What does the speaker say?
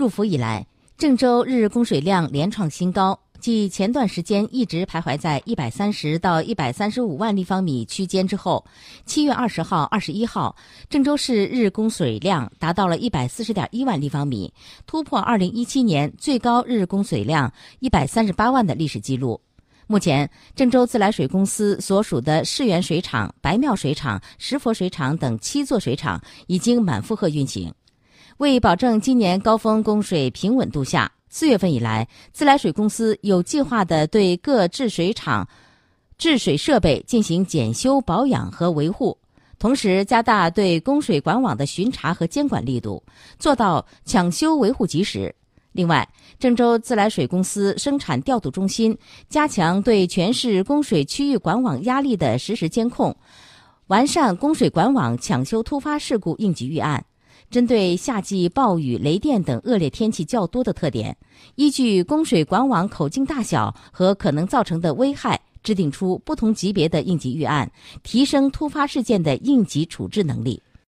入伏以来，郑州日供水量连创新高。继前段时间一直徘徊在一百三十到一百三十五万立方米区间之后，七月二十号、二十一号，郑州市日供水量达到了一百四十点一万立方米，突破二零一七年最高日供水量一百三十八万的历史记录。目前，郑州自来水公司所属的世源水厂、白庙水厂、石佛水厂等七座水厂已经满负荷运行。为保证今年高峰供水平稳度下，四月份以来，自来水公司有计划的对各制水厂制水设备进行检修、保养和维护，同时加大对供水管网的巡查和监管力度，做到抢修维护及时。另外，郑州自来水公司生产调度中心加强对全市供水区域管网压力的实时监控，完善供水管网抢修突发事故应急预案。针对夏季暴雨、雷电等恶劣天气较多的特点，依据供水管网口径大小和可能造成的危害，制定出不同级别的应急预案，提升突发事件的应急处置能力。